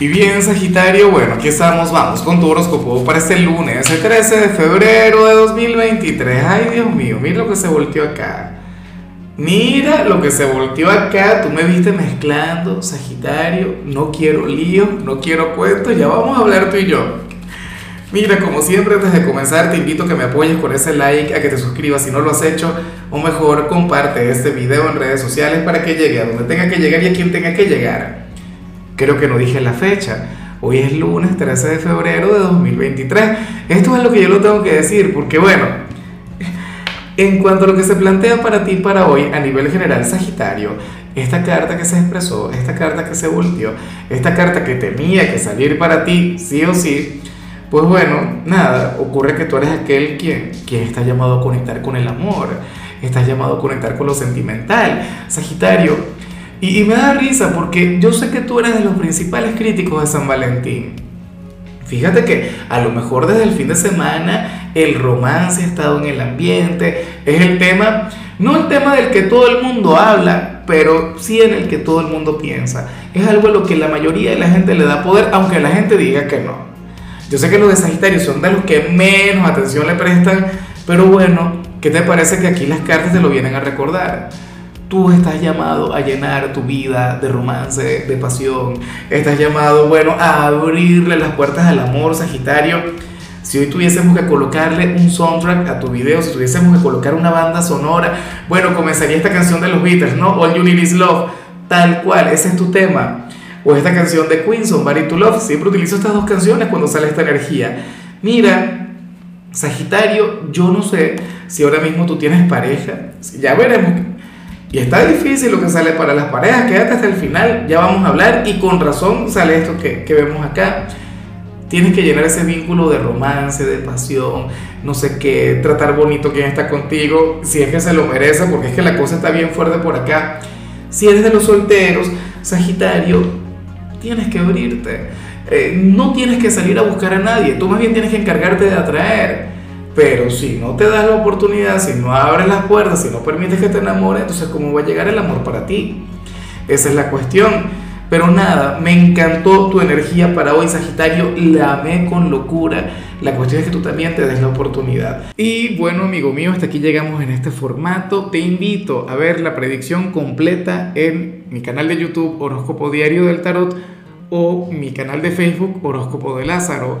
Y bien, Sagitario, bueno, aquí estamos, vamos con tu horóscopo para este lunes, el 13 de febrero de 2023. Ay, Dios mío, mira lo que se volteó acá. Mira lo que se volteó acá. Tú me viste mezclando, Sagitario. No quiero lío, no quiero cuentos. Ya vamos a hablar tú y yo. Mira, como siempre, antes de comenzar, te invito a que me apoyes con ese like, a que te suscribas si no lo has hecho, o mejor, comparte este video en redes sociales para que llegue a donde tenga que llegar y a quien tenga que llegar. Creo que no dije la fecha. Hoy es lunes 13 de febrero de 2023. Esto es lo que yo lo tengo que decir, porque bueno, en cuanto a lo que se plantea para ti para hoy a nivel general Sagitario, esta carta que se expresó, esta carta que se volteó, esta carta que tenía que salir para ti, sí o sí, pues bueno, nada, ocurre que tú eres aquel quien, quien está llamado a conectar con el amor, estás llamado a conectar con lo sentimental. Sagitario, y, me da risa porque yo sé que tú eres de los principales críticos de San Valentín. Fíjate que a lo mejor desde el fin de semana el romance ha estado en el ambiente, es el tema, no el tema del que todo el mundo habla, pero sí en el que todo el mundo piensa. Es algo a lo que la mayoría de la gente le da poder, aunque la gente diga que no. Yo sé que los de Sagitario son de los que menos atención le prestan, pero bueno, ¿qué te parece que aquí las cartas te lo vienen a recordar? Tú estás llamado a llenar tu vida de romance, de pasión. Estás llamado, bueno, a abrirle las puertas al amor, Sagitario. Si hoy tuviésemos que colocarle un soundtrack a tu video, si tuviésemos que colocar una banda sonora, bueno, comenzaría esta canción de los Beatles, ¿no? All You Need Is Love, tal cual, ese es tu tema. O esta canción de Queen, Somebody to Love, siempre utilizo estas dos canciones cuando sale esta energía. Mira, Sagitario, yo no sé si ahora mismo tú tienes pareja, ya veremos y está difícil lo que sale para las parejas, quédate hasta el final, ya vamos a hablar y con razón sale esto que, que vemos acá. Tienes que llenar ese vínculo de romance, de pasión, no sé qué, tratar bonito quien está contigo, si es que se lo merece, porque es que la cosa está bien fuerte por acá. Si eres de los solteros, Sagitario, tienes que abrirte. Eh, no tienes que salir a buscar a nadie, tú más bien tienes que encargarte de atraer. Pero si no te das la oportunidad, si no abres las puertas, si no permites que te enamore, entonces ¿cómo va a llegar el amor para ti? Esa es la cuestión. Pero nada, me encantó tu energía para hoy, Sagitario. La amé con locura. La cuestión es que tú también te des la oportunidad. Y bueno, amigo mío, hasta aquí llegamos en este formato. Te invito a ver la predicción completa en mi canal de YouTube Horóscopo Diario del Tarot o mi canal de Facebook Horóscopo de Lázaro.